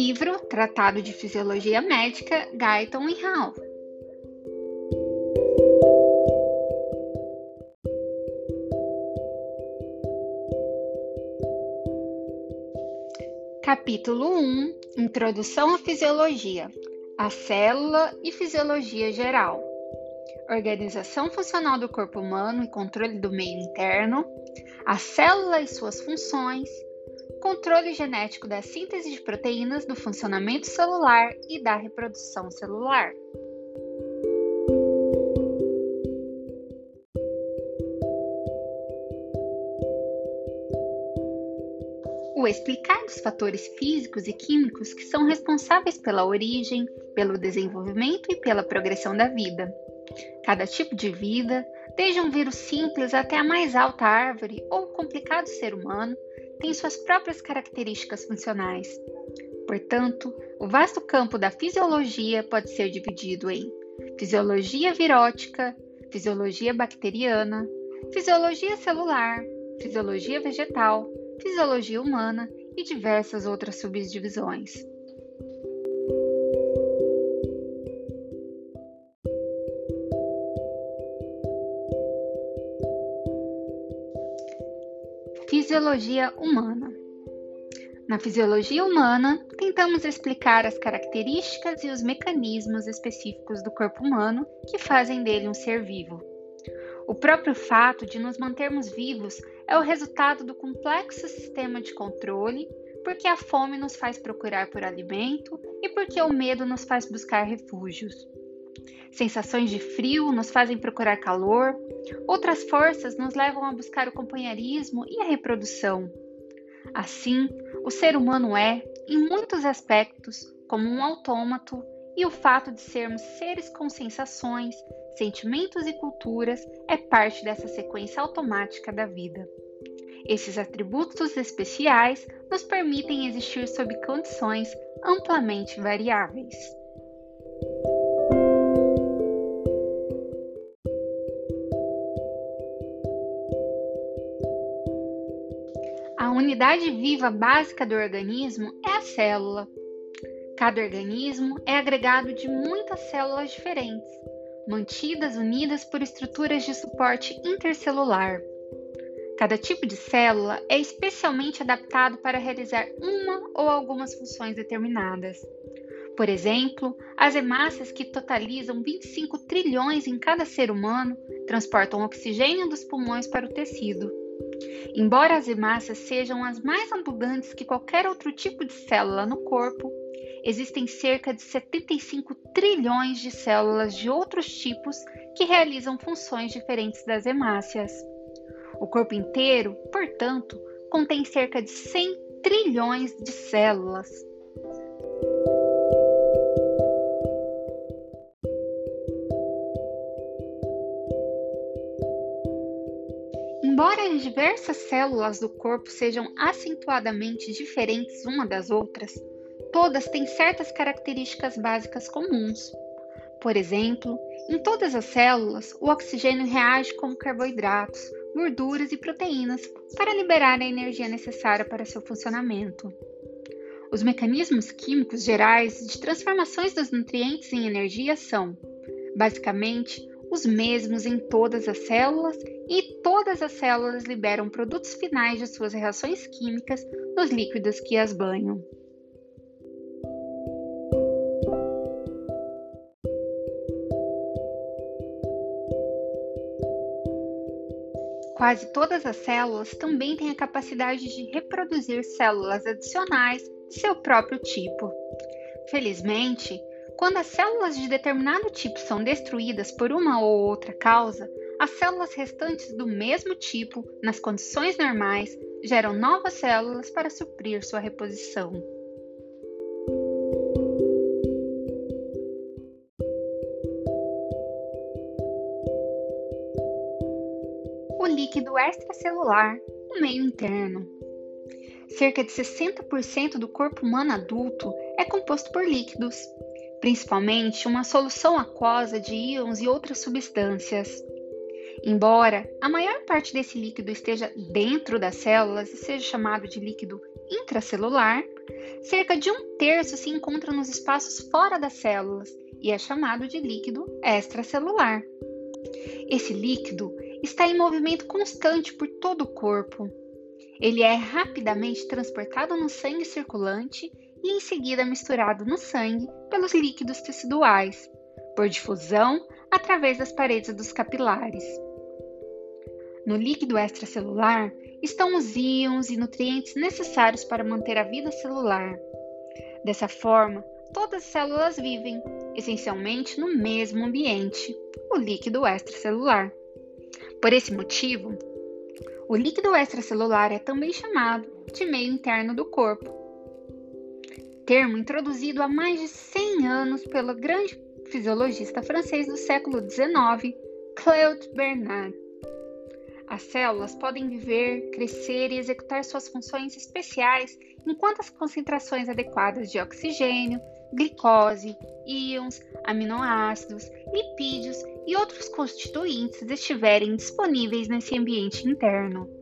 livro Tratado de Fisiologia Médica, Guyton e Hall. Capítulo 1 Introdução à Fisiologia A Célula e Fisiologia Geral Organização funcional do corpo humano e controle do meio interno, a célula e suas funções, controle genético da síntese de proteínas, do funcionamento celular e da reprodução celular. O explicar dos fatores físicos e químicos que são responsáveis pela origem, pelo desenvolvimento e pela progressão da vida. Cada tipo de vida, desde um vírus simples até a mais alta árvore ou complicado ser humano, tem suas próprias características funcionais. Portanto, o vasto campo da fisiologia pode ser dividido em fisiologia virótica, fisiologia bacteriana, fisiologia celular, fisiologia vegetal, fisiologia humana e diversas outras subdivisões. Fisiologia humana. Na fisiologia humana, tentamos explicar as características e os mecanismos específicos do corpo humano que fazem dele um ser vivo. O próprio fato de nos mantermos vivos é o resultado do complexo sistema de controle, porque a fome nos faz procurar por alimento e porque o medo nos faz buscar refúgios. Sensações de frio nos fazem procurar calor, outras forças nos levam a buscar o companheirismo e a reprodução. Assim, o ser humano é, em muitos aspectos, como um autômato, e o fato de sermos seres com sensações, sentimentos e culturas é parte dessa sequência automática da vida. Esses atributos especiais nos permitem existir sob condições amplamente variáveis. Unidade viva básica do organismo é a célula. Cada organismo é agregado de muitas células diferentes, mantidas unidas por estruturas de suporte intercelular. Cada tipo de célula é especialmente adaptado para realizar uma ou algumas funções determinadas. Por exemplo, as hemácias, que totalizam 25 trilhões em cada ser humano, transportam oxigênio dos pulmões para o tecido. Embora as hemácias sejam as mais abundantes que qualquer outro tipo de célula no corpo, existem cerca de 75 trilhões de células de outros tipos que realizam funções diferentes das hemácias. O corpo inteiro, portanto, contém cerca de 100 trilhões de células. Diversas células do corpo sejam acentuadamente diferentes uma das outras, todas têm certas características básicas comuns. Por exemplo, em todas as células, o oxigênio reage com carboidratos, gorduras e proteínas para liberar a energia necessária para seu funcionamento. Os mecanismos químicos gerais de transformações dos nutrientes em energia são, basicamente, os mesmos em todas as células e todas as células liberam produtos finais de suas reações químicas nos líquidos que as banham. Quase todas as células também têm a capacidade de reproduzir células adicionais de seu próprio tipo. Felizmente, quando as células de determinado tipo são destruídas por uma ou outra causa, as células restantes do mesmo tipo, nas condições normais, geram novas células para suprir sua reposição. O líquido extracelular, o meio interno. Cerca de 60% do corpo humano adulto é composto por líquidos, principalmente uma solução aquosa de íons e outras substâncias. Embora a maior parte desse líquido esteja dentro das células e seja chamado de líquido intracelular, Cerca de um terço se encontra nos espaços fora das células e é chamado de líquido extracelular. Esse líquido está em movimento constante por todo o corpo. Ele é rapidamente transportado no sangue circulante e em seguida misturado no sangue pelos líquidos teciduais, por difusão através das paredes dos capilares. No líquido extracelular estão os íons e nutrientes necessários para manter a vida celular. Dessa forma, todas as células vivem, essencialmente no mesmo ambiente, o líquido extracelular. Por esse motivo, o líquido extracelular é também chamado de meio interno do corpo. Termo introduzido há mais de 100 anos pelo grande fisiologista francês do século XIX, Claude Bernard. As células podem viver, crescer e executar suas funções especiais enquanto as concentrações adequadas de oxigênio, glicose, íons, aminoácidos, lipídios e outros constituintes estiverem disponíveis nesse ambiente interno.